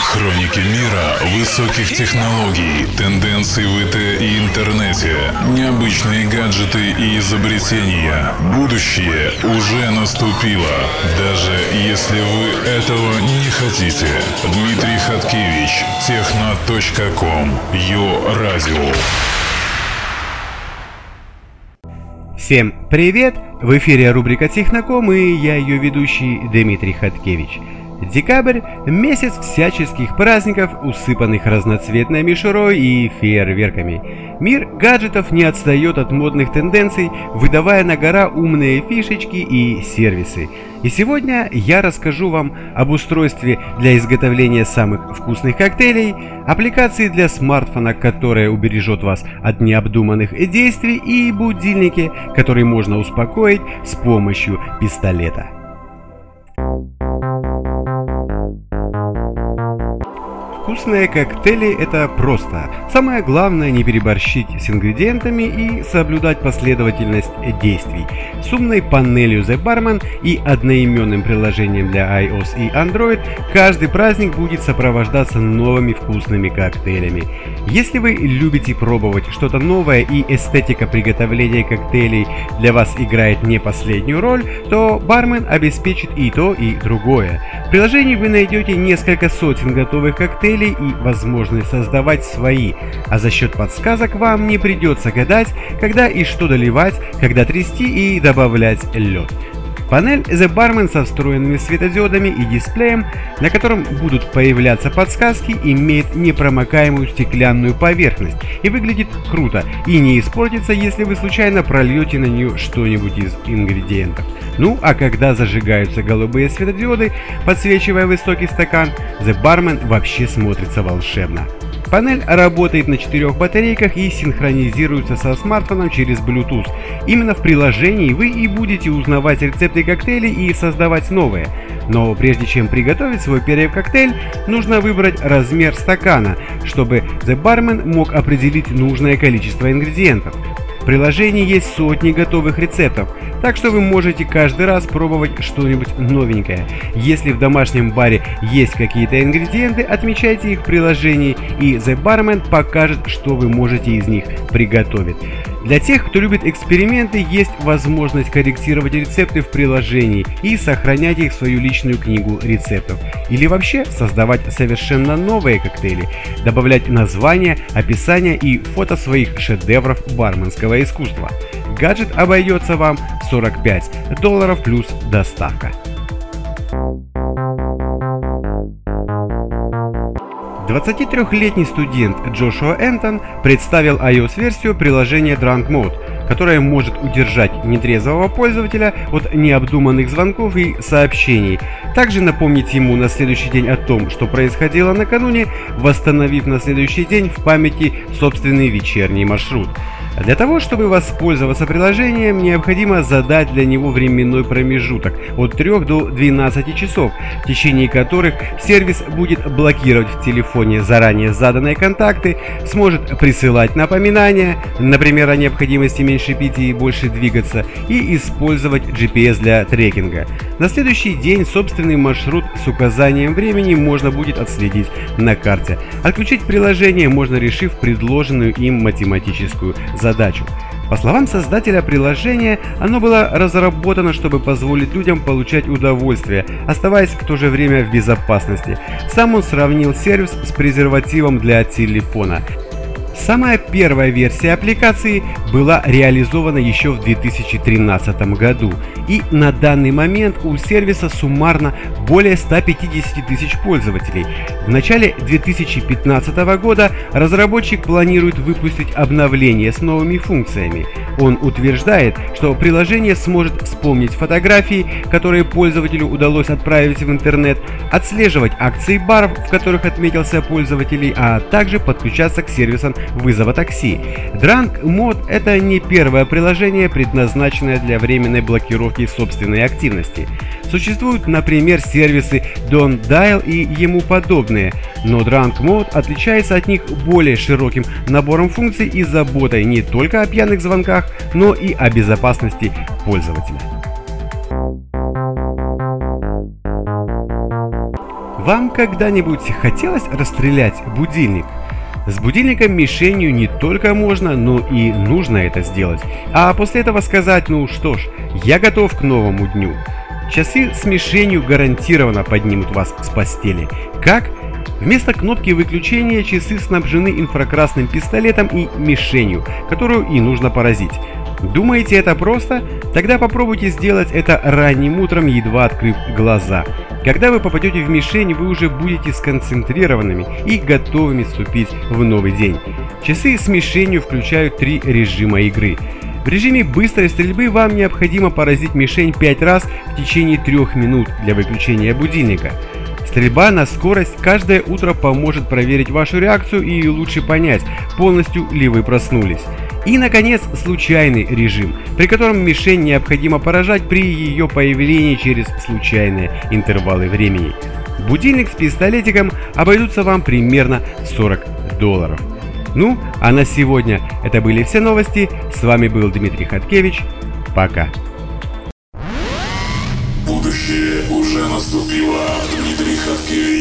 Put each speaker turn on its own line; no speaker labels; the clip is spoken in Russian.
Хроники мира высоких технологий, тенденций в ИТ и интернете, необычные гаджеты и изобретения. Будущее уже наступило, даже если вы этого не хотите. Дмитрий Хаткевич, техно.ком, Йо Радио.
Всем привет! В эфире рубрика Техноком и я ее ведущий Дмитрий Хаткевич. Декабрь – месяц всяческих праздников, усыпанных разноцветной мишурой и фейерверками. Мир гаджетов не отстает от модных тенденций, выдавая на гора умные фишечки и сервисы. И сегодня я расскажу вам об устройстве для изготовления самых вкусных коктейлей, аппликации для смартфона, которая убережет вас от необдуманных действий и будильнике, который можно успокоить с помощью пистолета. Вкусные коктейли – это просто. Самое главное не переборщить с ингредиентами и соблюдать последовательность действий. С умной панелью The Barman и одноименным приложением для iOS и Android каждый праздник будет сопровождаться новыми вкусными коктейлями. Если вы любите пробовать что-то новое и эстетика приготовления коктейлей для вас играет не последнюю роль, то бармен обеспечит и то, и другое. В приложении вы найдете несколько сотен готовых коктейлей моделей и возможность создавать свои, а за счет подсказок вам не придется гадать, когда и что доливать, когда трясти и добавлять лед. Панель The Barman со встроенными светодиодами и дисплеем, на котором будут появляться подсказки, имеет непромокаемую стеклянную поверхность и выглядит круто и не испортится, если вы случайно прольете на нее что-нибудь из ингредиентов. Ну а когда зажигаются голубые светодиоды, подсвечивая высокий стакан, The Barman вообще смотрится волшебно. Панель работает на четырех батарейках и синхронизируется со смартфоном через Bluetooth. Именно в приложении вы и будете узнавать рецепты коктейлей и создавать новые. Но прежде чем приготовить свой первый коктейль, нужно выбрать размер стакана, чтобы The Barman мог определить нужное количество ингредиентов. Приложении есть сотни готовых рецептов, так что вы можете каждый раз пробовать что-нибудь новенькое. Если в домашнем баре есть какие-то ингредиенты, отмечайте их в приложении и The Barman покажет, что вы можете из них приготовить. Для тех, кто любит эксперименты, есть возможность корректировать рецепты в приложении и сохранять их в свою личную книгу рецептов. Или вообще создавать совершенно новые коктейли, добавлять названия, описания и фото своих шедевров барменского искусства. Гаджет обойдется вам 45 долларов плюс доставка. 23-летний студент Джошуа Энтон представил iOS-версию приложения Drunk Mode, которая может удержать нетрезвого пользователя от необдуманных звонков и сообщений, также напомнить ему на следующий день о том, что происходило накануне, восстановив на следующий день в памяти собственный вечерний маршрут. Для того, чтобы воспользоваться приложением, необходимо задать для него временной промежуток от 3 до 12 часов, в течение которых сервис будет блокировать в телефоне заранее заданные контакты, сможет присылать напоминания, например, о необходимости меньше пить и больше двигаться, и использовать GPS для трекинга. На следующий день собственный маршрут с указанием времени можно будет отследить на карте. Отключить приложение можно, решив предложенную им математическую задачу. По словам создателя приложения, оно было разработано, чтобы позволить людям получать удовольствие, оставаясь в то же время в безопасности. Сам он сравнил сервис с презервативом для телефона. Самая первая версия аппликации была реализована еще в 2013 году, и на данный момент у сервиса суммарно более 150 тысяч пользователей. В начале 2015 года разработчик планирует выпустить обновление с новыми функциями. Он утверждает, что приложение сможет вспомнить фотографии, которые пользователю удалось отправить в интернет, отслеживать акции баров, в которых отметился пользователей, а также подключаться к сервисам вызова такси. Drunk Mode – это не первое приложение, предназначенное для временной блокировки собственной активности. Существуют, например, сервисы Don't Dial и ему подобные, но Drunk Mode отличается от них более широким набором функций и заботой не только о пьяных звонках, но и о безопасности пользователя. Вам когда-нибудь хотелось расстрелять будильник? С будильником мишенью не только можно, но и нужно это сделать. А после этого сказать, ну что ж, я готов к новому дню. Часы с мишенью гарантированно поднимут вас с постели. Как? Вместо кнопки выключения часы снабжены инфракрасным пистолетом и мишенью, которую и нужно поразить. Думаете это просто? Тогда попробуйте сделать это ранним утром, едва открыв глаза. Когда вы попадете в мишень, вы уже будете сконцентрированными и готовыми вступить в новый день. Часы с мишенью включают три режима игры. В режиме быстрой стрельбы вам необходимо поразить мишень 5 раз в течение 3 минут для выключения будильника. Стрельба на скорость каждое утро поможет проверить вашу реакцию и лучше понять, полностью ли вы проснулись. И, наконец, случайный режим, при котором мишень необходимо поражать при ее появлении через случайные интервалы времени. Будильник с пистолетиком обойдутся вам примерно 40 долларов. Ну, а на сегодня это были все новости. С вами был Дмитрий Хаткевич. Пока.
Будущее уже наступило. Дмитрий Хаткевич.